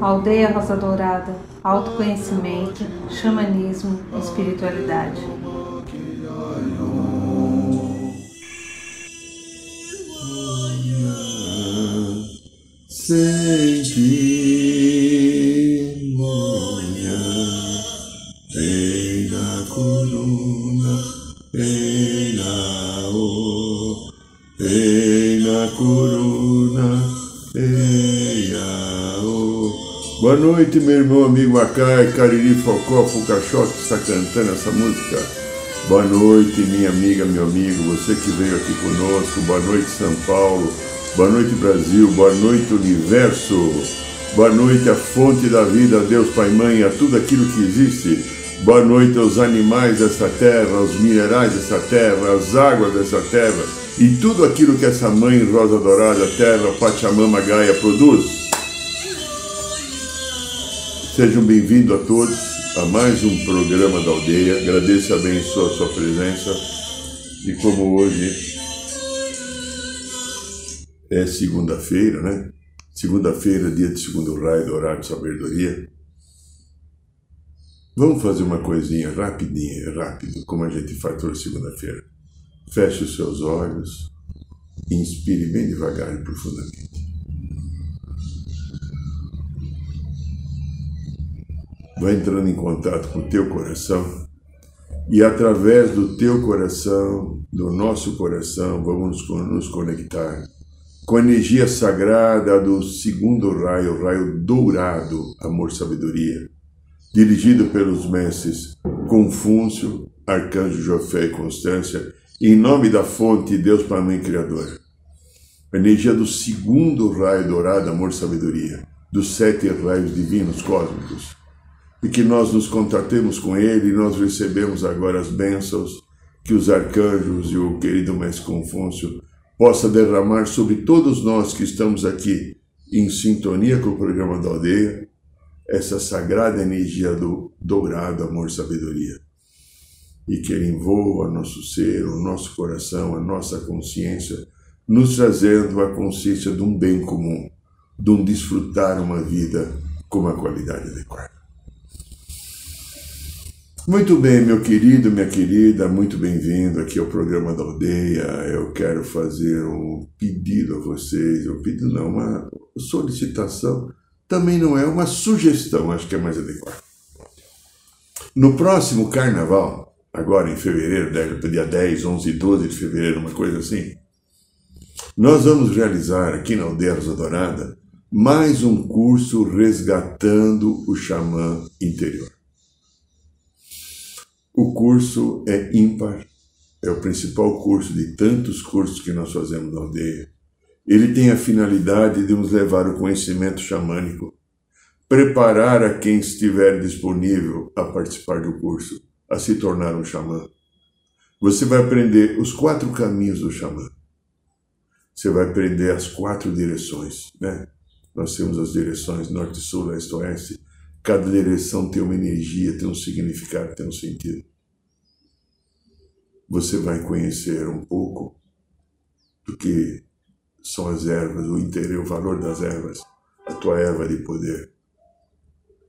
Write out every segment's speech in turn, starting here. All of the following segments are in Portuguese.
Aldeia Rosa Dourada, autoconhecimento, xamanismo, espiritualidade. Boa noite, meu irmão, amigo Acai, Cariri Focó, Fucachó, que está cantando essa música. Boa noite, minha amiga, meu amigo, você que veio aqui conosco. Boa noite, São Paulo. Boa noite, Brasil. Boa noite, Universo. Boa noite, a fonte da vida, Deus Pai Mãe, a tudo aquilo que existe. Boa noite aos animais dessa terra, aos minerais dessa terra, às águas dessa terra e tudo aquilo que essa mãe rosa dourada, terra, Pachamama Gaia produz. Sejam bem-vindos a todos a mais um programa da aldeia. Agradeço e abençoe a sua presença. E como hoje é segunda-feira, né? Segunda-feira, dia de segundo raio do horário de sabedoria. Vamos fazer uma coisinha rapidinha, rápido, como a gente faz toda segunda-feira. Feche os seus olhos, inspire bem devagar e profundamente. Vai entrando em contato com o teu coração e através do teu coração, do nosso coração, vamos nos conectar com a energia sagrada do segundo raio, o raio dourado, amor sabedoria, dirigido pelos mestres Confúcio, Arcanjo Jofé e Constância, em nome da fonte Deus para mim Criador. A energia do segundo raio dourado, amor sabedoria, dos sete raios divinos cósmicos e que nós nos contatemos com Ele e nós recebemos agora as bênçãos que os arcanjos e o querido Mestre Confúcio possa derramar sobre todos nós que estamos aqui em sintonia com o programa da aldeia, essa sagrada energia do dourado amor sabedoria. E que ele envolva nosso ser, o nosso coração, a nossa consciência, nos trazendo a consciência de um bem comum, de um desfrutar uma vida com uma qualidade adequada. Muito bem, meu querido, minha querida, muito bem-vindo aqui ao programa da Aldeia. Eu quero fazer um pedido a vocês, um pedido não, uma solicitação, também não é uma sugestão, acho que é mais adequado. No próximo carnaval, agora em fevereiro, dia 10, 11 e 12 de fevereiro, uma coisa assim, nós vamos realizar aqui na Aldeia Rosa Dourada mais um curso resgatando o xamã interior. O curso é ímpar, é o principal curso de tantos cursos que nós fazemos na aldeia. Ele tem a finalidade de nos levar o conhecimento xamânico, preparar a quem estiver disponível a participar do curso, a se tornar um xamã. Você vai aprender os quatro caminhos do xamã. Você vai aprender as quatro direções, né? Nós temos as direções norte, sul, leste, oeste Cada direção tem uma energia, tem um significado, tem um sentido. Você vai conhecer um pouco do que são as ervas, o interior, o valor das ervas, a tua erva de poder.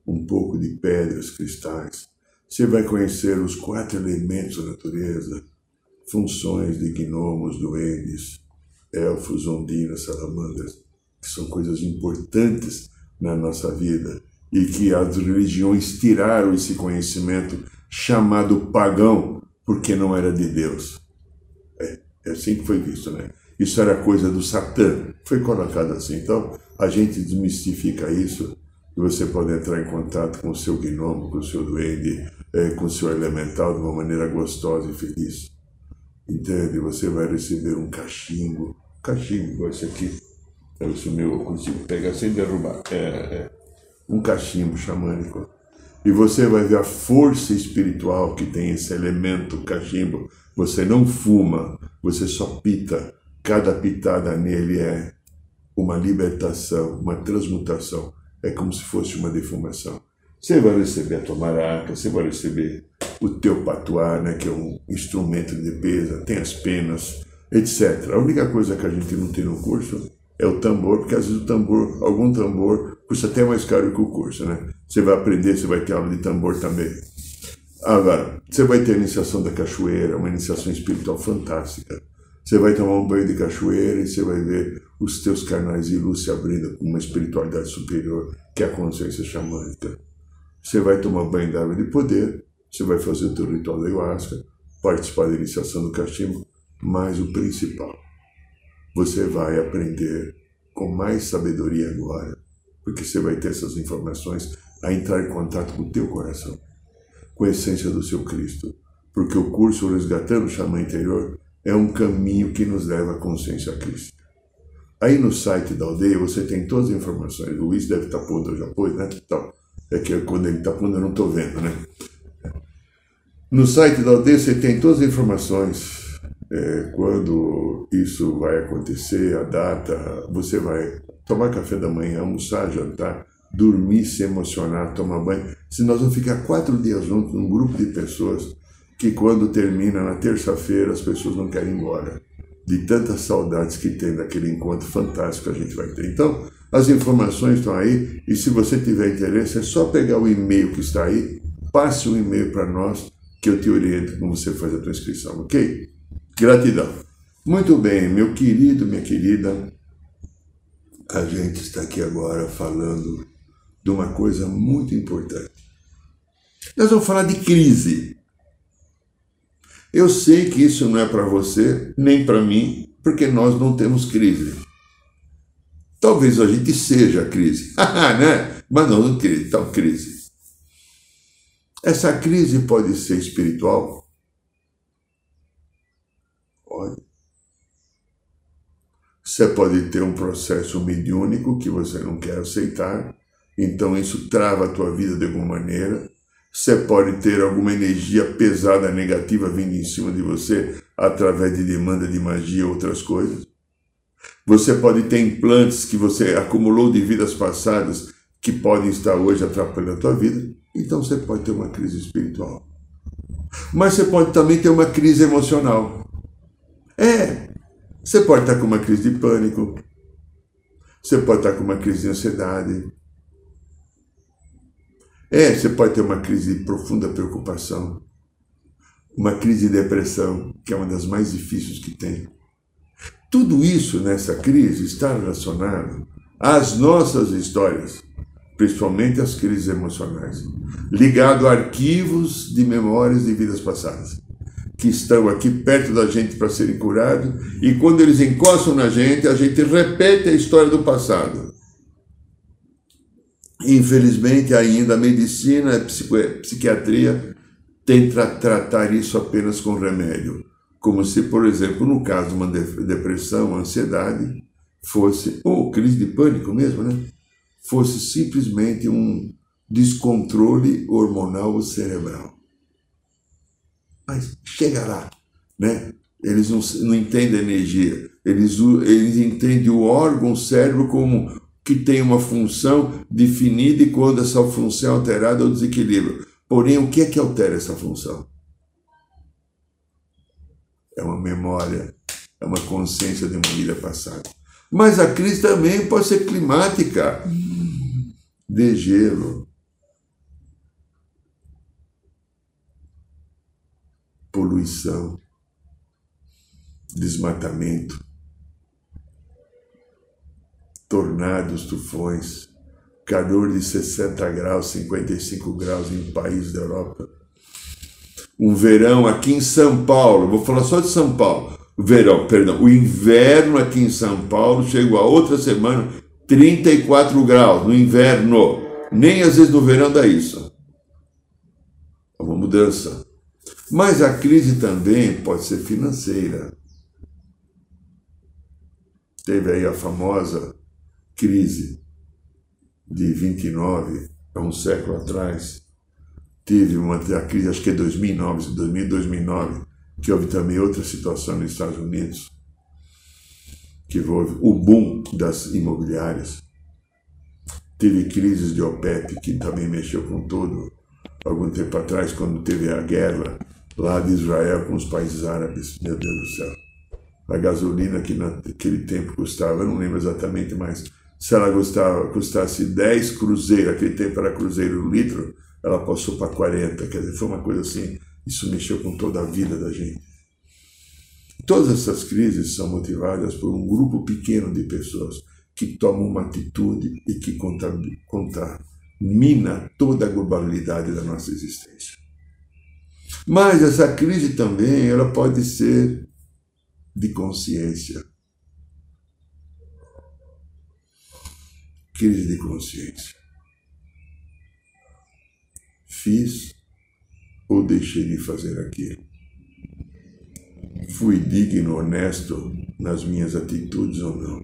Um pouco de pedras, cristais. Você vai conhecer os quatro elementos da natureza, funções de gnomos, duendes, elfos, ondinas, salamandras, que são coisas importantes na nossa vida e que as religiões tiraram esse conhecimento chamado pagão porque não era de Deus. É, é assim que foi visto, né? Isso era coisa do Satã, foi colocado assim. Então, a gente desmistifica isso e você pode entrar em contato com o seu gnomo, com o seu duende, é, com o seu elemental de uma maneira gostosa e feliz. Entende? Você vai receber um cachimbo, cachimbo esse aqui. É isso meu, eu consigo pegar sem derrubar. É, é um cachimbo xamânico. E você vai ver a força espiritual que tem esse elemento cachimbo. Você não fuma, você só pita. Cada pitada nele é uma libertação, uma transmutação. É como se fosse uma defumação. Você vai receber a tua maraca, você vai receber o teu patuá, né, que é um instrumento de defesa, tem as penas, etc. A única coisa que a gente não tem no curso é o tambor, porque às vezes o tambor, algum tambor, custa até mais caro que o curso, né? Você vai aprender, você vai ter aula de tambor também. Agora, você vai ter a iniciação da cachoeira, uma iniciação espiritual fantástica. Você vai tomar um banho de cachoeira e você vai ver os teus canais de luz se abrindo com uma espiritualidade superior, que é a consciência xamânica. Você vai tomar banho de água de poder, você vai fazer o teu ritual da ayahuasca, participar da iniciação do cachimbo, mas o principal, você vai aprender com mais sabedoria agora, porque você vai ter essas informações a entrar em contato com o teu coração, com a essência do seu Cristo, porque o curso Resgatando o Xamã Interior é um caminho que nos leva à consciência Cristo. Aí no site da aldeia você tem todas as informações. O Luiz deve estar pondo, já pôs, né? Então, é que quando ele está pondo eu não estou vendo, né? No site da aldeia você tem todas as informações. É, quando isso vai acontecer, a data, você vai tomar café da manhã, almoçar, jantar, dormir, se emocionar, tomar banho. Se nós vamos ficar quatro dias juntos, num grupo de pessoas que quando termina na terça-feira as pessoas não querem ir embora, de tantas saudades que tem daquele encontro fantástico que a gente vai ter. Então, as informações estão aí e se você tiver interesse é só pegar o e-mail que está aí, passe o e-mail para nós que eu te oriento como você faz a tua inscrição, ok? Gratidão. Muito bem, meu querido, minha querida, a gente está aqui agora falando de uma coisa muito importante. Nós vamos falar de crise. Eu sei que isso não é para você, nem para mim, porque nós não temos crise. Talvez a gente seja a crise, né? mas não, não tal crise. Essa crise pode ser espiritual? Pode. Você pode ter um processo mediúnico que você não quer aceitar, então isso trava a tua vida de alguma maneira. Você pode ter alguma energia pesada, negativa vindo em cima de você através de demanda de magia ou outras coisas. Você pode ter implantes que você acumulou de vidas passadas que podem estar hoje atrapalhando a tua vida. Então você pode ter uma crise espiritual. Mas você pode também ter uma crise emocional. É, você pode estar com uma crise de pânico. Você pode estar com uma crise de ansiedade. É, você pode ter uma crise de profunda preocupação, uma crise de depressão, que é uma das mais difíceis que tem. Tudo isso nessa crise está relacionado às nossas histórias, principalmente as crises emocionais, ligado a arquivos de memórias de vidas passadas, que estão aqui perto da gente para serem curados, e quando eles encostam na gente, a gente repete a história do passado Infelizmente, ainda a medicina, a psiquiatria tenta tratar isso apenas com remédio. Como se, por exemplo, no caso de uma depressão, ansiedade, fosse, ou crise de pânico mesmo, né? Fosse simplesmente um descontrole hormonal cerebral. Mas chega lá, né? Eles não, não entendem a energia, eles, eles entendem o órgão o cérebro como que tem uma função definida e quando essa função é alterada, é o desequilíbrio. Porém, o que é que altera essa função? É uma memória, é uma consciência de uma vida passada. Mas a crise também pode ser climática, de gelo, poluição, desmatamento tornados, tufões, calor de 60 graus, 55 graus em países da Europa. Um verão aqui em São Paulo, vou falar só de São Paulo. Verão, perdão, o inverno aqui em São Paulo chegou a outra semana 34 graus no inverno. Nem às vezes no verão dá isso. É uma mudança. Mas a crise também pode ser financeira. Teve aí a famosa crise de 29, há um século atrás, teve uma a crise, acho que é 2009, 2000, 2009, que houve também outra situação nos Estados Unidos, que houve o boom das imobiliárias. Teve crises de OPEP, que também mexeu com tudo, algum tempo atrás, quando teve a guerra lá de Israel com os países árabes. Meu Deus do céu. a gasolina que naquele tempo custava, eu não lembro exatamente, mas se ela custava, custasse 10 cruzeiros, aquele tempo era cruzeiro litro, ela passou para 40, quer dizer, foi uma coisa assim, isso mexeu com toda a vida da gente. Todas essas crises são motivadas por um grupo pequeno de pessoas que tomam uma atitude e que contamina toda a globalidade da nossa existência. Mas essa crise também ela pode ser de consciência. Crise de consciência. Fiz ou deixei de fazer aquilo? Fui digno, honesto nas minhas atitudes ou não?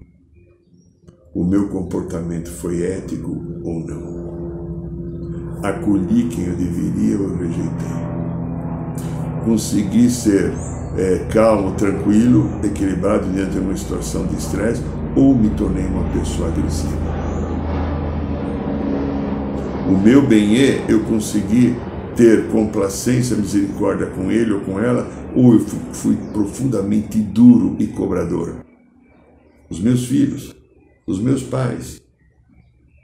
O meu comportamento foi ético ou não? Acolhi quem eu deveria ou rejeitei? Consegui ser é, calmo, tranquilo, equilibrado diante de uma situação de estresse ou me tornei uma pessoa agressiva? O meu bem-é, eu consegui ter complacência, misericórdia com ele ou com ela, ou eu fui, fui profundamente duro e cobrador. Os meus filhos, os meus pais,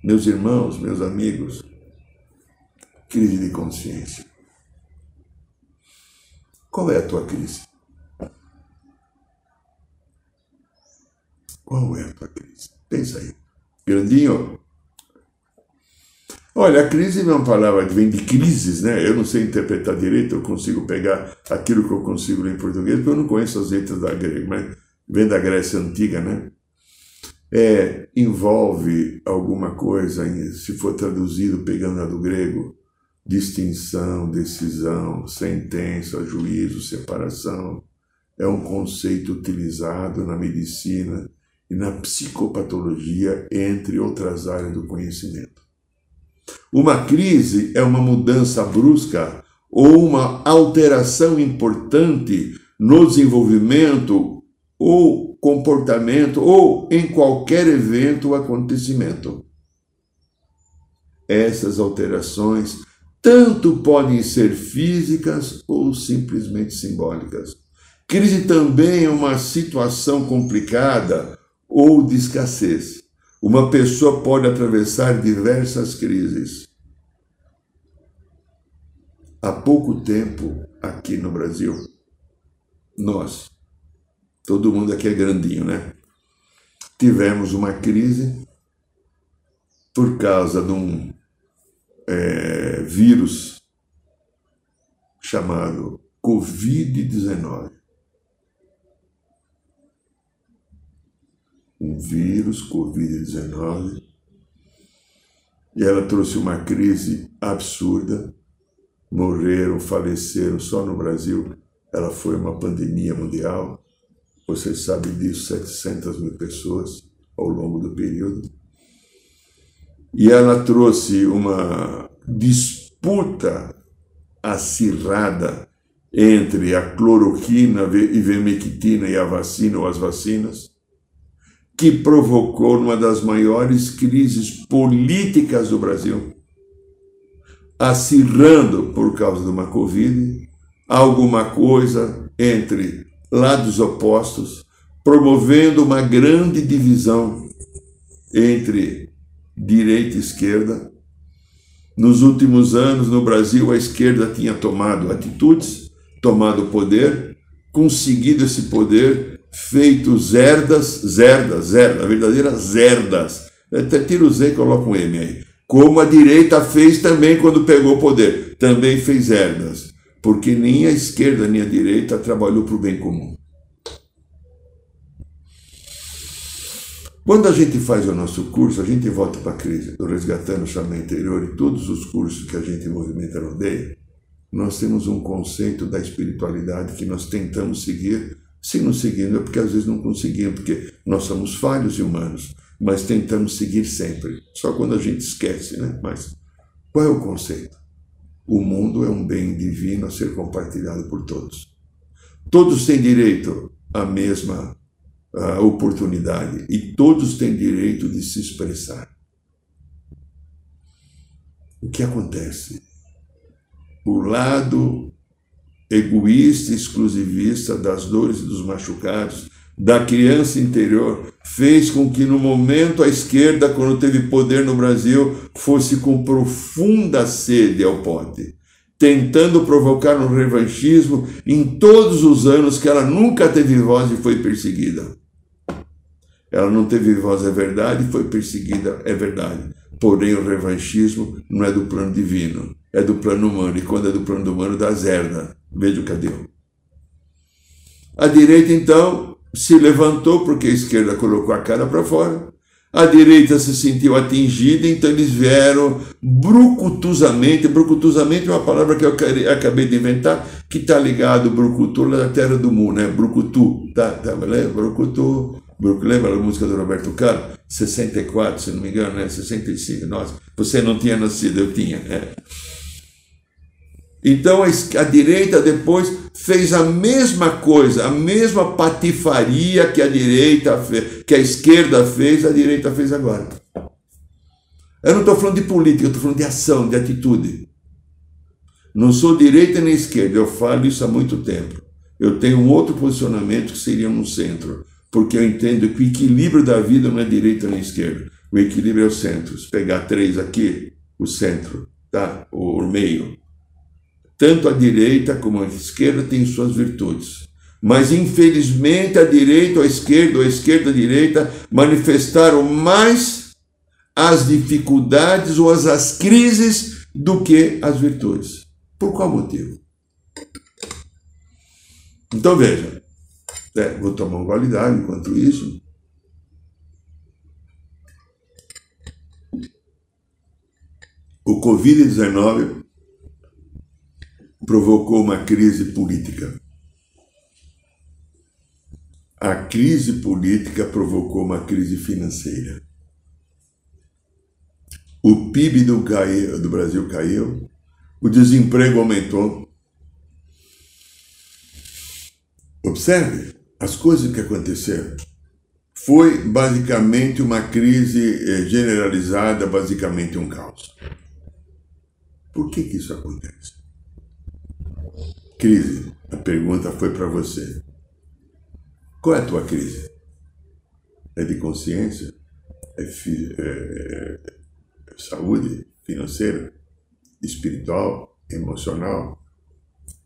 meus irmãos, meus amigos, crise de consciência. Qual é a tua crise? Qual é a tua crise? Pensa aí. Grandinho, Olha, a crise é uma palavra que vem de crises, né? Eu não sei interpretar direito, eu consigo pegar aquilo que eu consigo ler em português, porque eu não conheço as letras da grega, mas vem da Grécia Antiga, né? É, envolve alguma coisa, se for traduzido pegando a do grego, distinção, decisão, sentença, juízo, separação. É um conceito utilizado na medicina e na psicopatologia, entre outras áreas do conhecimento. Uma crise é uma mudança brusca ou uma alteração importante no desenvolvimento ou comportamento ou em qualquer evento ou acontecimento. Essas alterações tanto podem ser físicas ou simplesmente simbólicas. Crise também é uma situação complicada ou de escassez. Uma pessoa pode atravessar diversas crises. Há pouco tempo, aqui no Brasil, nós, todo mundo aqui é grandinho, né? Tivemos uma crise por causa de um é, vírus chamado Covid-19. um vírus, Covid-19, e ela trouxe uma crise absurda. Morreram, faleceram só no Brasil. Ela foi uma pandemia mundial. Você sabe disso, 700 mil pessoas ao longo do período. E ela trouxe uma disputa acirrada entre a cloroquina, ivermectina e a vacina ou as vacinas que provocou uma das maiores crises políticas do Brasil, acirrando por causa de uma Covid, alguma coisa entre lados opostos, promovendo uma grande divisão entre direita e esquerda. Nos últimos anos, no Brasil, a esquerda tinha tomado atitudes, tomado poder, conseguido esse poder feito zerdas, zerdas, zerdas, verdadeiras zerdas. Até tira o Z e coloca um M aí. Como a direita fez também quando pegou o poder. Também fez zerdas. Porque nem a esquerda nem a direita trabalhou para o bem comum. Quando a gente faz o nosso curso, a gente volta para a crise do Resgatando o Chama Interior e todos os cursos que a gente movimenta no DEI, nós temos um conceito da espiritualidade que nós tentamos seguir se não seguindo é porque às vezes não conseguimos, porque nós somos falhos humanos, mas tentamos seguir sempre. Só quando a gente esquece, né? Mas qual é o conceito? O mundo é um bem divino a ser compartilhado por todos. Todos têm direito à mesma uh, oportunidade e todos têm direito de se expressar. O que acontece? O lado egoísta, exclusivista das dores e dos machucados, da criança interior fez com que no momento a esquerda, quando teve poder no Brasil, fosse com profunda sede ao pote, tentando provocar um revanchismo em todos os anos que ela nunca teve voz e foi perseguida. Ela não teve voz, é verdade, foi perseguida, é verdade. Porém, o revanchismo não é do plano divino, é do plano humano. E quando é do plano humano, dá zerda. Veja o cadê? A direita, então, se levantou porque a esquerda colocou a cara para fora. A direita se sentiu atingida, então eles vieram brucutuzamente. Brucutuzamente é uma palavra que eu acabei de inventar, que está ligado, brucutu, na terra do mundo, né? Brucutu, tá? tá brucutu, brucutu, lembra a música do Roberto Carlos? 64, se não me engano, né? 65, nossa, você não tinha nascido, eu tinha, né? Então a, direita depois fez a mesma coisa, a mesma patifaria que a direita fez, que a esquerda fez, a direita fez agora. Eu não estou falando de política, eu estou falando de ação, de atitude. Não sou direita nem esquerda, eu falo isso há muito tempo. Eu tenho um outro posicionamento que seria no centro, porque eu entendo que o equilíbrio da vida não é direita nem esquerda. O equilíbrio é o centro. Se pegar três aqui, o centro, tá? O meio tanto a direita como a esquerda têm suas virtudes. Mas infelizmente a direita ou a esquerda, ou a esquerda e a direita manifestaram mais as dificuldades ou as, as crises do que as virtudes. Por qual motivo? Então veja, é, vou tomar um gole d'água enquanto isso. O Covid-19 provocou uma crise política. A crise política provocou uma crise financeira. O PIB do, caiu, do Brasil caiu, o desemprego aumentou. Observe as coisas que aconteceram. Foi basicamente uma crise eh, generalizada, basicamente um caos. Por que, que isso acontece? Crise. A pergunta foi para você. Qual é a tua crise? É de consciência? É, fi, é, é saúde financeira? Espiritual? Emocional?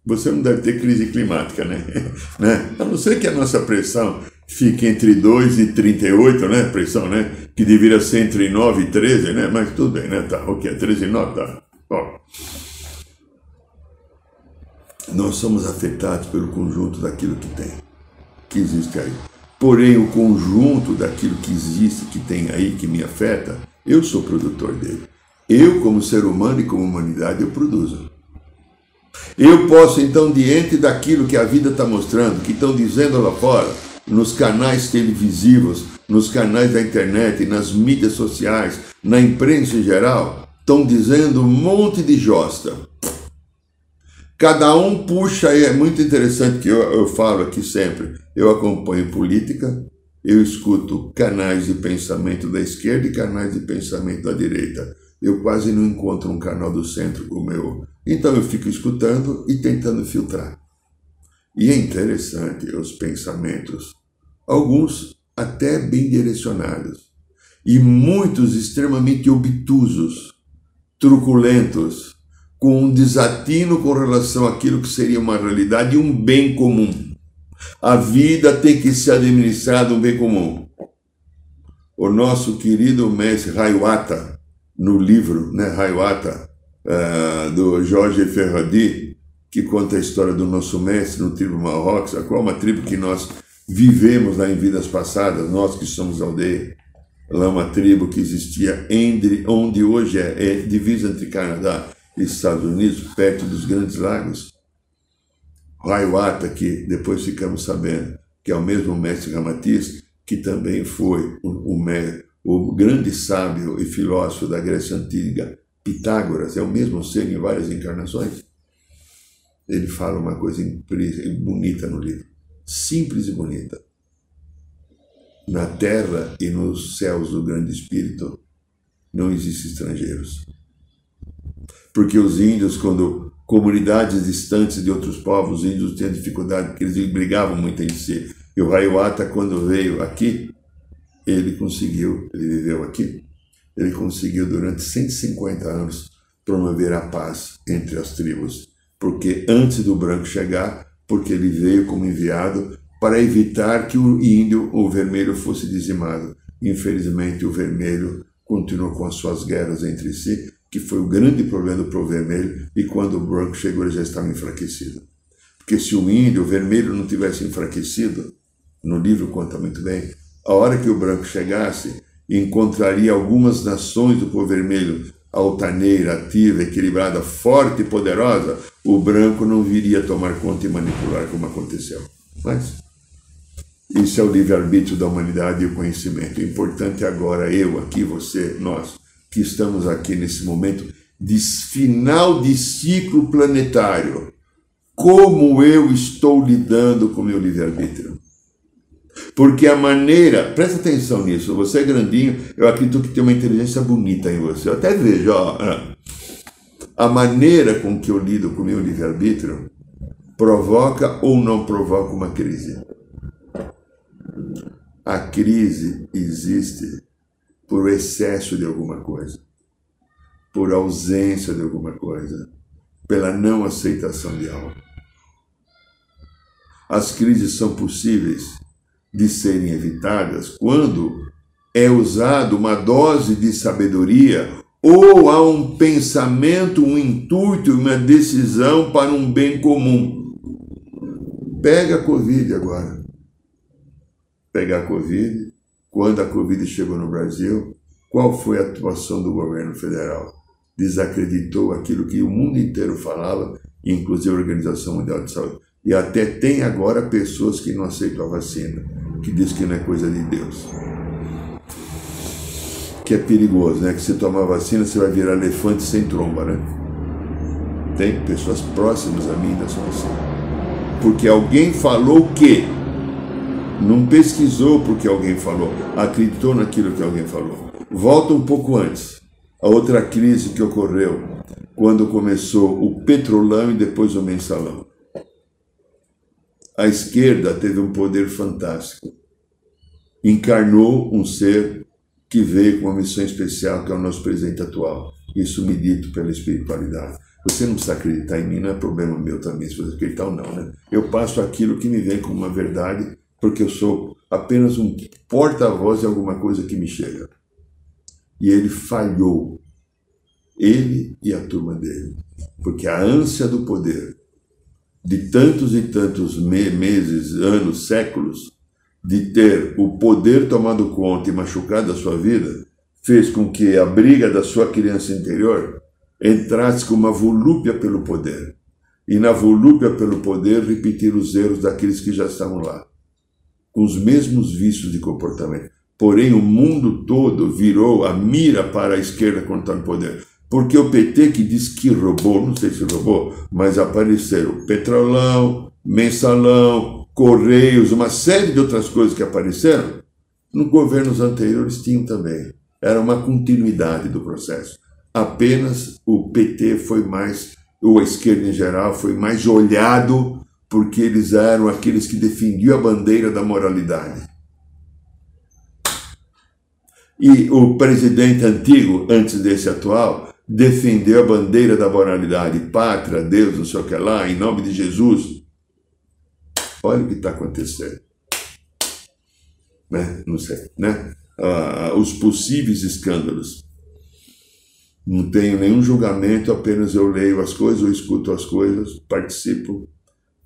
Você não deve ter crise climática, né? né? A não ser que a nossa pressão fique entre 2 e 38, né? Pressão, né? Que deveria ser entre 9 e 13, né? Mas tudo bem, né? Tá, ok, 13 e 9, tá. Ó nós somos afetados pelo conjunto daquilo que tem, que existe aí. Porém, o conjunto daquilo que existe, que tem aí, que me afeta, eu sou produtor dele. Eu, como ser humano e como humanidade, eu produzo. Eu posso, então, diante daquilo que a vida está mostrando, que estão dizendo lá fora, nos canais televisivos, nos canais da internet, nas mídias sociais, na imprensa em geral, estão dizendo um monte de josta. Cada um puxa, e é muito interessante que eu, eu falo aqui sempre. Eu acompanho política, eu escuto canais de pensamento da esquerda e canais de pensamento da direita. Eu quase não encontro um canal do centro como eu. Então eu fico escutando e tentando filtrar. E é interessante os pensamentos, alguns até bem direcionados, e muitos extremamente obtusos, truculentos, com um desatino com relação àquilo que seria uma realidade e um bem comum. A vida tem que ser administrada um bem comum. O nosso querido mestre Hayawata, no livro né, Hayawata, uh, do Jorge Ferradi, que conta a história do nosso mestre no tribo Marrocos, a qual é uma tribo que nós vivemos lá em vidas passadas, nós que somos aldeia. Lá é uma tribo que existia entre, onde hoje é, é divisa entre Canadá Estados Unidos, perto dos Grandes Lagos. Raiwata, que depois ficamos sabendo que é o mesmo mestre Ramatiz, que também foi o, o, o grande sábio e filósofo da Grécia Antiga, Pitágoras, é o mesmo ser em várias encarnações. Ele fala uma coisa bonita no livro, simples e bonita. Na terra e nos céus do grande espírito não existem estrangeiros porque os índios, quando comunidades distantes de outros povos, os índios tinham dificuldade, porque eles brigavam muito em si. E o Hayawata, quando veio aqui, ele conseguiu, ele viveu aqui, ele conseguiu durante 150 anos promover a paz entre as tribos, porque antes do branco chegar, porque ele veio como enviado para evitar que o índio, o vermelho, fosse dizimado. Infelizmente, o vermelho continuou com as suas guerras entre si, que foi o grande problema do povo vermelho, e quando o branco chegou, ele já estava enfraquecido. Porque se o índio, o vermelho, não tivesse enfraquecido, no livro conta muito bem, a hora que o branco chegasse, encontraria algumas nações do povo vermelho altaneira, ativa, equilibrada, forte e poderosa, o branco não viria tomar conta e manipular como aconteceu. Mas isso é o livre-arbítrio da humanidade e o conhecimento. O importante agora, eu aqui, você, nós, que estamos aqui nesse momento de final de ciclo planetário, como eu estou lidando com o meu livre-arbítrio? Porque a maneira, presta atenção nisso, você é grandinho, eu acredito que tem uma inteligência bonita em você. Eu até vejo, ó, a maneira com que eu lido com o meu livre-arbítrio provoca ou não provoca uma crise. A crise existe por excesso de alguma coisa, por ausência de alguma coisa, pela não aceitação de algo. As crises são possíveis de serem evitadas quando é usado uma dose de sabedoria ou há um pensamento, um intuito, uma decisão para um bem comum. Pega a Covid agora. Pega a Covid. Quando a Covid chegou no Brasil, qual foi a atuação do governo federal? Desacreditou aquilo que o mundo inteiro falava, inclusive a Organização Mundial de Saúde. E até tem agora pessoas que não aceitam a vacina, que diz que não é coisa de Deus. Que é perigoso, né? Que se tomar vacina você vai virar elefante sem tromba, né? Tem pessoas próximas a mim são assim. Porque alguém falou que não pesquisou porque alguém falou, acreditou naquilo que alguém falou. Volta um pouco antes. A outra crise que ocorreu quando começou o petrolão e depois o mensalão a esquerda teve um poder fantástico. Encarnou um ser que veio com uma missão especial, que é o nosso presidente atual. Isso me dito pela espiritualidade. Você não precisa acreditar em mim, não é problema meu também, se você acreditar ou não, né? Eu passo aquilo que me vem como uma verdade, porque eu sou apenas um porta-voz de alguma coisa que me chega. E ele falhou. Ele e a turma dele. Porque a ânsia do poder de tantos e tantos me meses, anos, séculos, de ter o poder tomado conta e machucado a sua vida, fez com que a briga da sua criança interior entrasse com uma volúpia pelo poder. E na volúpia pelo poder, repetir os erros daqueles que já estavam lá, com os mesmos vícios de comportamento. Porém, o mundo todo virou a mira para a esquerda quando está no poder. Porque o PT que diz que roubou, não sei se roubou, mas apareceram Petrolão, Mensalão, Correios, uma série de outras coisas que apareceram, nos governos anteriores tinham também. Era uma continuidade do processo. Apenas o PT foi mais, ou a esquerda em geral, foi mais olhado porque eles eram aqueles que defendiam a bandeira da moralidade. E o presidente antigo, antes desse atual, defendeu a bandeira da moralidade, pátria, Deus, não sei o que lá, em nome de Jesus. Olha o que está acontecendo. Né? Não sei, né? Ah, os possíveis escândalos. Não tenho nenhum julgamento, apenas eu leio as coisas, eu escuto as coisas, participo,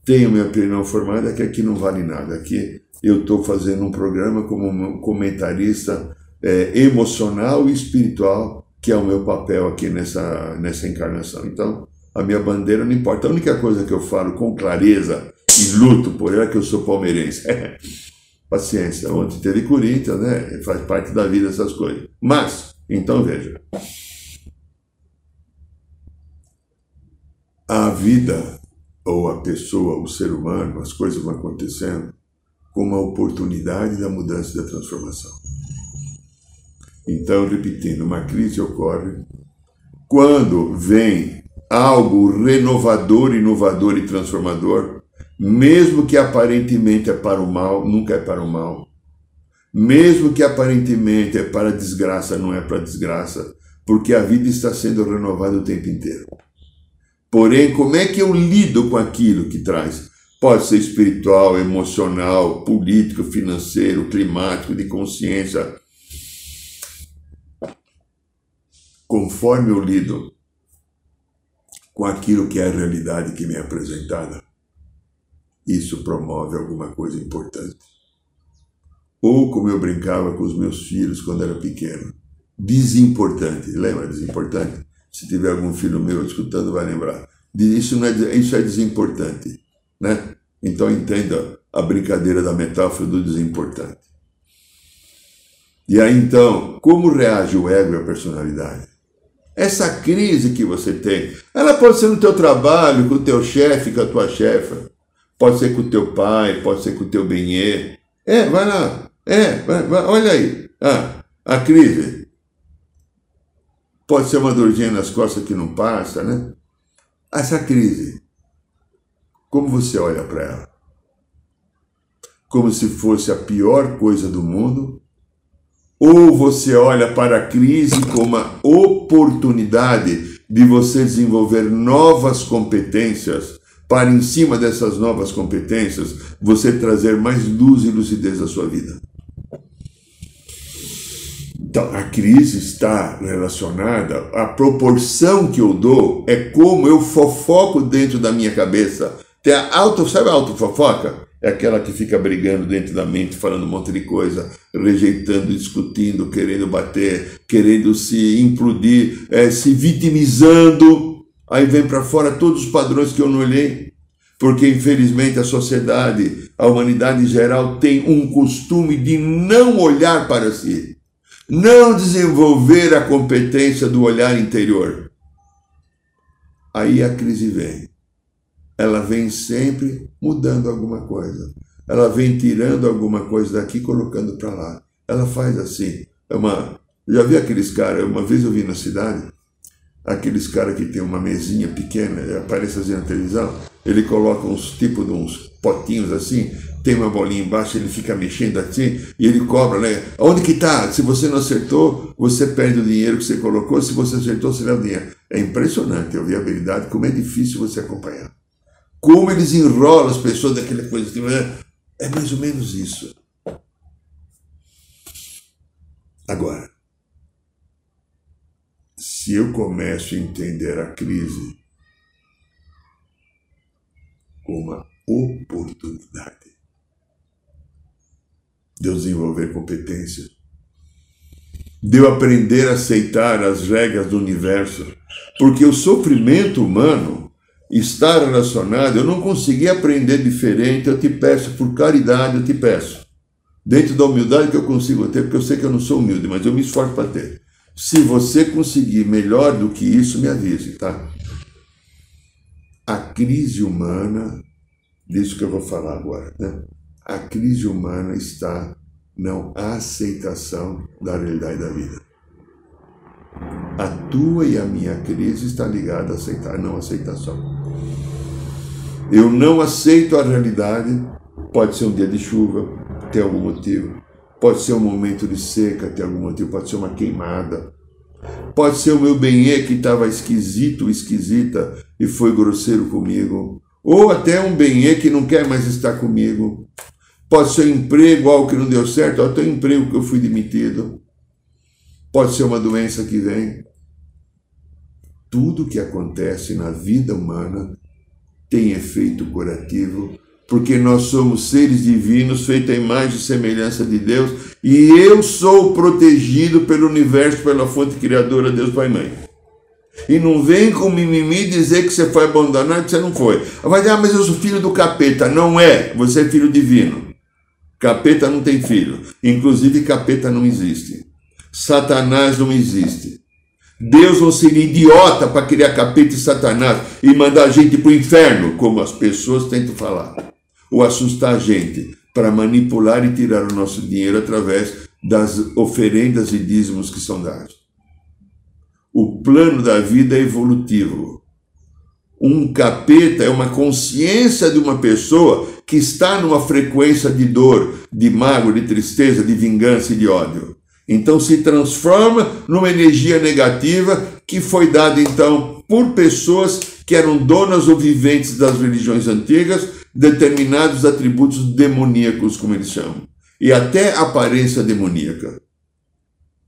tenho minha opinião formada, que aqui não vale nada. Aqui eu estou fazendo um programa como comentarista é, emocional e espiritual que é o meu papel aqui nessa, nessa encarnação. Então, a minha bandeira não importa. A única coisa que eu falo com clareza e luto por ela é que eu sou palmeirense. Paciência. Ontem teve Corinthians, né? Faz parte da vida essas coisas. Mas, então veja. A vida, ou a pessoa, o ser humano, as coisas vão acontecendo com uma oportunidade da mudança e da transformação. Então, repetindo, uma crise ocorre quando vem algo renovador, inovador e transformador mesmo que aparentemente é para o mal, nunca é para o mal. Mesmo que aparentemente é para a desgraça, não é para a desgraça, porque a vida está sendo renovada o tempo inteiro. Porém, como é que eu lido com aquilo que traz? Pode ser espiritual, emocional, político, financeiro, climático, de consciência. Conforme eu lido com aquilo que é a realidade que me é apresentada, isso promove alguma coisa importante. Ou como eu brincava com os meus filhos quando era pequeno, desimportante. Lembra desimportante? Se tiver algum filho meu escutando, vai lembrar. Isso, não é, isso é desimportante. Né? Então entenda a brincadeira da metáfora do desimportante. E aí então, como reage o ego e a personalidade? Essa crise que você tem, ela pode ser no teu trabalho, com o teu chefe, com a tua chefa, pode ser com o teu pai, pode ser com o teu benê. É, vai lá, é, vai, vai, olha aí, ah, a crise. Pode ser uma dorzinha nas costas que não passa, né? Essa crise, como você olha para ela? Como se fosse a pior coisa do mundo? Ou você olha para a crise como uma oportunidade de você desenvolver novas competências, para em cima dessas novas competências você trazer mais luz e lucidez à sua vida? Então, a crise está relacionada à proporção que eu dou, é como eu fofoco dentro da minha cabeça. Tem a auto, sabe a autofofoca? É aquela que fica brigando dentro da mente, falando um monte de coisa, rejeitando, discutindo, querendo bater, querendo se implodir, é, se vitimizando. Aí vem para fora todos os padrões que eu não olhei. Porque, infelizmente, a sociedade, a humanidade em geral, tem um costume de não olhar para si não desenvolver a competência do olhar interior. Aí a crise vem. Ela vem sempre mudando alguma coisa. Ela vem tirando alguma coisa daqui colocando para lá. Ela faz assim. É uma, já vi aqueles caras, uma vez eu vi na cidade, aqueles caras que tem uma mesinha pequena, aparece assim na televisão, ele coloca uns tipo de uns potinhos assim, tem uma bolinha embaixo, ele fica mexendo assim e ele cobra, né? Onde que tá? Se você não acertou, você perde o dinheiro que você colocou, se você acertou, você leva o dinheiro. É impressionante a viabilidade, como é difícil você acompanhar. Como eles enrolam as pessoas daquela coisa. É mais ou menos isso. Agora, se eu começo a entender a crise como uma oportunidade, de eu desenvolver competência, de eu aprender a aceitar as regras do universo, porque o sofrimento humano está relacionado, eu não consegui aprender diferente, eu te peço, por caridade, eu te peço. Dentro da humildade que eu consigo ter, porque eu sei que eu não sou humilde, mas eu me esforço para ter. Se você conseguir melhor do que isso, me avise, tá? A crise humana, disso que eu vou falar agora, né? a crise humana está na aceitação da realidade da vida. A tua e a minha crise está ligada a aceitar, não aceitação. Eu não aceito a realidade, pode ser um dia de chuva, tem algum motivo. Pode ser um momento de seca, tem algum motivo. Pode ser uma queimada. Pode ser o meu benê que estava esquisito, esquisita e foi grosseiro comigo. Ou até um benê que não quer mais estar comigo. Pode ser um emprego, algo que não deu certo, até um emprego que eu fui demitido. Pode ser uma doença que vem. Tudo que acontece na vida humana tem efeito curativo, porque nós somos seres divinos feitos à imagem e semelhança de Deus, e eu sou protegido pelo universo, pela fonte criadora, Deus Pai e Mãe. E não vem com mimimi dizer que você foi abandonado, que você não foi. Vai dizer, ah, mas eu sou filho do capeta. Não é, você é filho divino. Capeta não tem filho. Inclusive, capeta não existe. Satanás não existe. Deus não seria idiota para criar capeta e Satanás e mandar a gente para o inferno, como as pessoas tentam falar. Ou assustar a gente para manipular e tirar o nosso dinheiro através das oferendas e dízimos que são dados. O plano da vida é evolutivo. Um capeta é uma consciência de uma pessoa que está numa frequência de dor, de mágoa, de tristeza, de vingança e de ódio. Então se transforma numa energia negativa que foi dada então por pessoas que eram donas ou viventes das religiões antigas, determinados atributos demoníacos, como eles chamam, e até aparência demoníaca.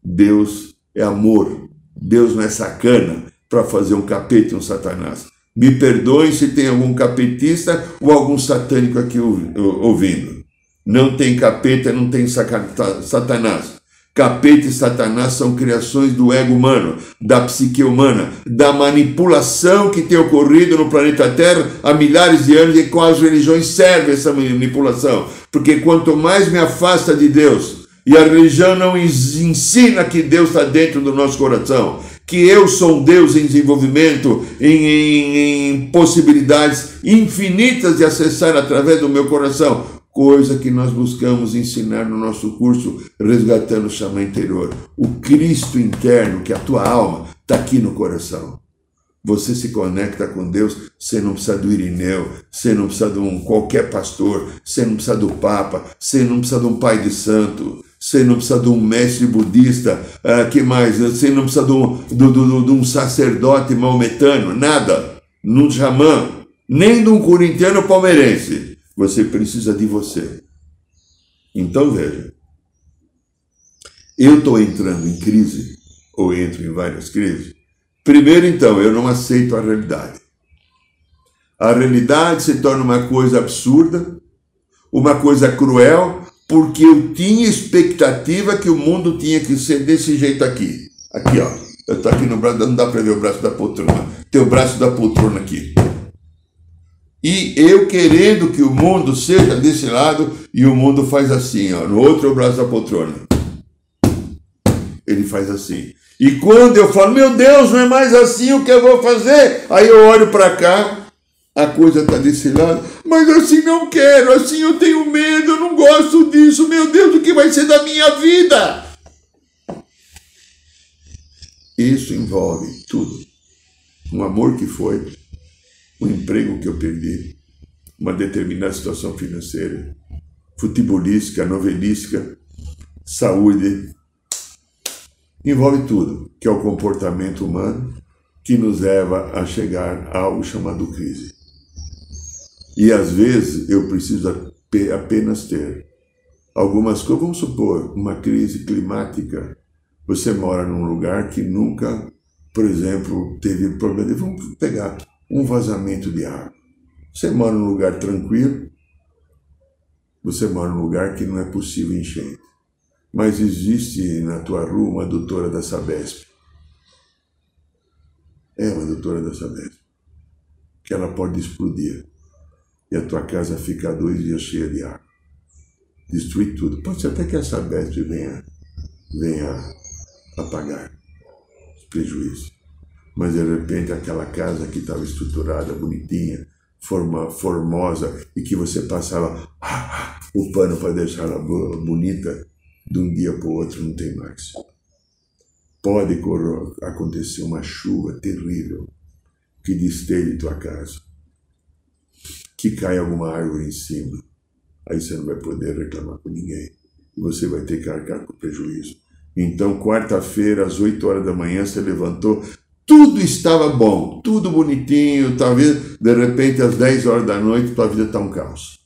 Deus é amor, Deus não é sacana para fazer um capeta e um satanás. Me perdoem se tem algum capetista ou algum satânico aqui ouvindo. Não tem capeta, não tem satanás. Capeta e Satanás são criações do ego humano, da psique humana, da manipulação que tem ocorrido no planeta Terra há milhares de anos e com as religiões serve essa manipulação. Porque quanto mais me afasta de Deus, e a religião não ensina que Deus está dentro do nosso coração, que eu sou um Deus em desenvolvimento, em, em, em, possibilidades infinitas de acessar através do meu coração, coisa que nós buscamos ensinar no nosso curso Resgatando o Chama Interior. O Cristo interno, que é a tua alma, está aqui no coração. Você se conecta com Deus, você não precisa do Irineu, você não precisa de um qualquer pastor, você não precisa do Papa, você não precisa de um pai de santo, você não precisa de um mestre budista, uh, que mais? Você não precisa de um, de, de, de um sacerdote maometano, nada. Num xamã, nem de um corintiano palmeirense. Você precisa de você. Então veja, eu estou entrando em crise, ou entro em várias crises. Primeiro, então, eu não aceito a realidade. A realidade se torna uma coisa absurda, uma coisa cruel, porque eu tinha expectativa que o mundo tinha que ser desse jeito aqui. Aqui, ó. Eu estou aqui no braço, não dá para ver o braço da poltrona. Tem o braço da poltrona aqui. E eu querendo que o mundo seja desse lado, e o mundo faz assim, ó. No outro braço da poltrona. Ele faz assim. E quando eu falo, meu Deus, não é mais assim o que eu vou fazer, aí eu olho para cá, a coisa está desse lado, mas assim não quero, assim eu tenho medo, eu não gosto disso, meu Deus, o que vai ser da minha vida? Isso envolve tudo. Um amor que foi, emprego que eu perdi, uma determinada situação financeira, futebolística, novelística, saúde. Envolve tudo, que é o comportamento humano que nos leva a chegar a algo chamado crise. E às vezes eu preciso apenas ter algumas coisas. Vamos supor, uma crise climática. Você mora num lugar que nunca, por exemplo, teve problema. Vamos pegar um vazamento de água. Você mora num lugar tranquilo, você mora num lugar que não é possível enchente. Mas existe na tua rua uma doutora da Sabesp. É uma doutora da Sabesp. Que ela pode explodir e a tua casa fica dois dias cheia de água. Destruir tudo. Pode ser até que essa besta venha, venha apagar os prejuízos. Mas de repente aquela casa que estava estruturada, bonitinha, forma, formosa, e que você passava ah, ah, o pano para deixar ela bonita, de um dia para o outro não tem mais. Pode acontecer uma chuva terrível que destelhe tua casa que cai alguma árvore em cima. Aí você não vai poder reclamar com ninguém. E você vai ter que arcar com prejuízo. Então, quarta-feira, às 8 horas da manhã, você levantou, tudo estava bom, tudo bonitinho, talvez, de repente, às 10 horas da noite, tua vida está um caos.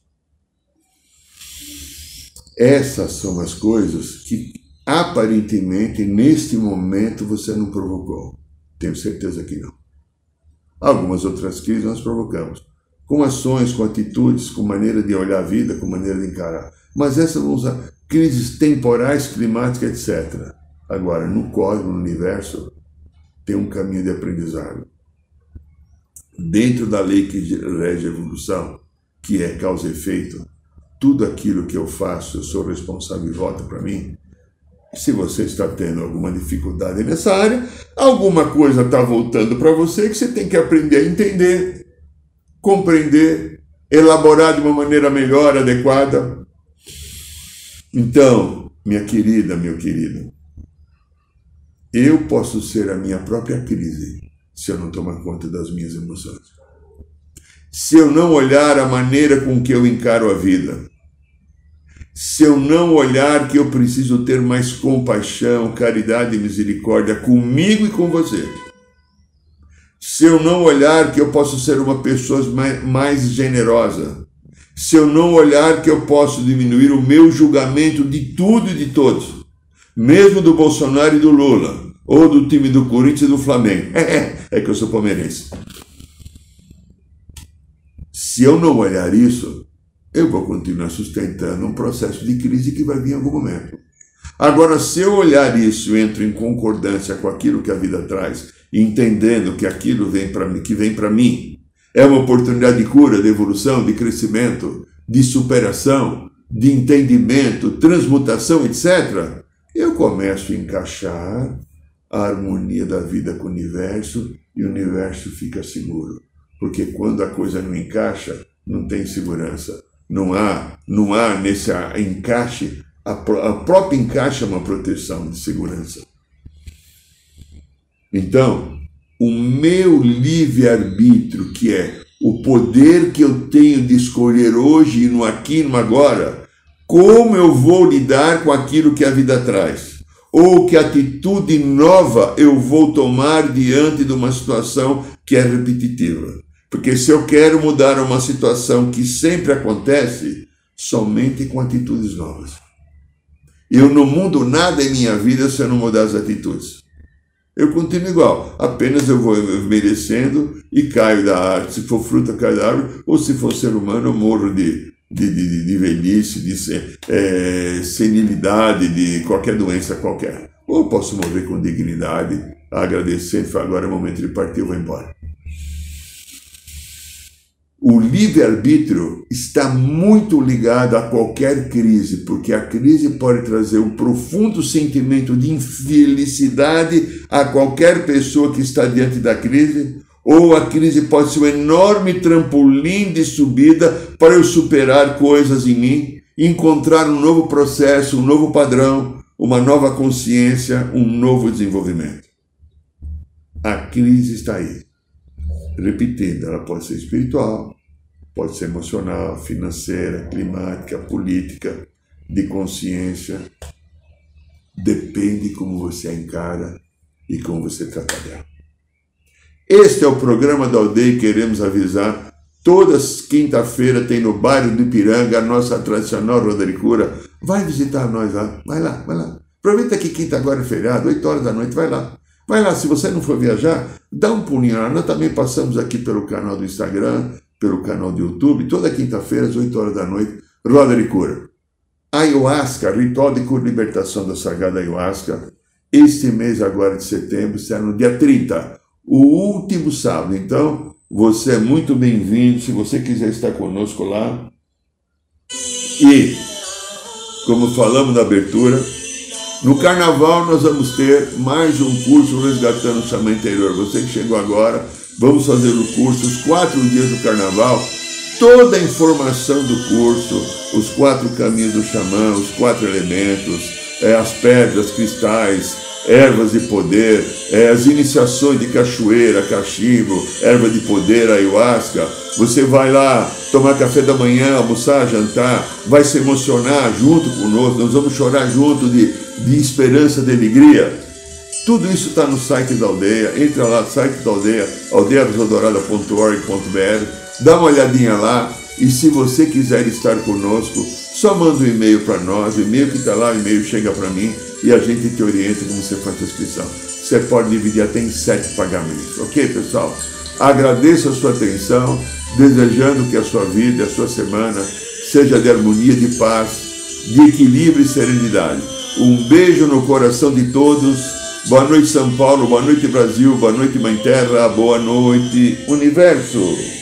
Essas são as coisas que, aparentemente, neste momento, você não provocou. Tenho certeza que não. Algumas outras crises nós provocamos com ações, com atitudes, com maneira de olhar a vida, com maneira de encarar. Mas essas vão crises temporais, climáticas, etc. Agora, no cosmos, no universo, tem um caminho de aprendizado. Dentro da lei que rege a evolução, que é causa e efeito, tudo aquilo que eu faço, eu sou responsável e volta para mim. Se você está tendo alguma dificuldade nessa área, alguma coisa está voltando para você que você tem que aprender a entender compreender, elaborar de uma maneira melhor, adequada. Então, minha querida, meu querido, eu posso ser a minha própria crise se eu não tomar conta das minhas emoções. se eu não olhar a maneira com que eu encaro a vida, se eu não olhar que eu preciso ter mais compaixão, caridade e misericórdia comigo e com você, se eu não olhar que eu posso ser uma pessoa mais, mais generosa, se eu não olhar que eu posso diminuir o meu julgamento de tudo e de todos, mesmo do Bolsonaro e do Lula, ou do time do Corinthians e do Flamengo. É, é, é que eu sou palmeirense. Se eu não olhar isso, eu vou continuar sustentando um processo de crise que vai vir em algum momento. Agora, se eu olhar isso e entro em concordância com aquilo que a vida traz, entendendo que aquilo vem para mim, que vem para mim, é uma oportunidade de cura, de evolução, de crescimento, de superação, de entendimento, transmutação, etc. Começo a encaixar a harmonia da vida com o universo e o universo fica seguro. Porque quando a coisa não encaixa, não tem segurança. Não há, não há nesse encaixe, a, a própria encaixe é uma proteção de segurança. Então, o meu livre-arbítrio, que é o poder que eu tenho de escolher hoje, no aqui e no agora, como eu vou lidar com aquilo que a vida traz ou que atitude nova eu vou tomar diante de uma situação que é repetitiva. Porque se eu quero mudar uma situação que sempre acontece, somente com atitudes novas. Eu não mudo nada em minha vida se eu não mudar as atitudes. Eu continuo igual, apenas eu vou merecendo e caio da árvore. Se for fruta, caio da árvore, ou se for ser humano, eu morro de, de, de, de velhice, de é, senilidade, de qualquer doença qualquer. Ou posso morrer com dignidade, agradecendo, agora é o momento de partir, eu vou embora. O livre-arbítrio está muito ligado a qualquer crise, porque a crise pode trazer um profundo sentimento de infelicidade a qualquer pessoa que está diante da crise, ou a crise pode ser um enorme trampolim de subida para eu superar coisas em mim, encontrar um novo processo, um novo padrão, uma nova consciência, um novo desenvolvimento. A crise está aí. Repetindo, ela pode ser espiritual, pode ser emocional, financeira, climática, política, de consciência. Depende como você a encara e como você trata dela. Este é o programa da aldeia e queremos avisar. Todas quinta-feira tem no bairro do Ipiranga a nossa tradicional rodericura. Vai visitar nós lá, vai lá, vai lá. Aproveita que quinta agora é feriado, 8 horas da noite, vai lá. Vai lá, se você não for viajar, dá um pulinho lá. Nós também passamos aqui pelo canal do Instagram, pelo canal do YouTube, toda quinta-feira, às 8 horas da noite, rodericura. Ayahuasca, ritual de cura e libertação da sagrada ayahuasca. Este mês agora de setembro será no dia 30 o último sábado. Então, você é muito bem-vindo se você quiser estar conosco lá. E, como falamos na abertura, no carnaval nós vamos ter mais um curso resgatando o chama interior. Você que chegou agora, vamos fazer o curso, os quatro dias do carnaval, toda a informação do curso, os quatro caminhos do xamã, os quatro elementos, é, as pedras, cristais, ervas de poder, é, as iniciações de cachoeira, cachimbo, erva de poder, ayahuasca. Você vai lá tomar café da manhã, almoçar, jantar, vai se emocionar junto conosco, nós vamos chorar junto de, de esperança, de alegria. Tudo isso está no site da aldeia. Entra lá no site da aldeia, aldeiarosadorada.org.br, dá uma olhadinha lá. E se você quiser estar conosco, só manda um e-mail para nós. O e-mail que está lá, o e-mail chega para mim e a gente te orienta como você faz a inscrição. Você pode dividir até em sete pagamentos, ok, pessoal? Agradeço a sua atenção, desejando que a sua vida, a sua semana seja de harmonia, de paz, de equilíbrio e serenidade. Um beijo no coração de todos. Boa noite, São Paulo. Boa noite, Brasil. Boa noite, Mãe Terra. Boa noite, Universo.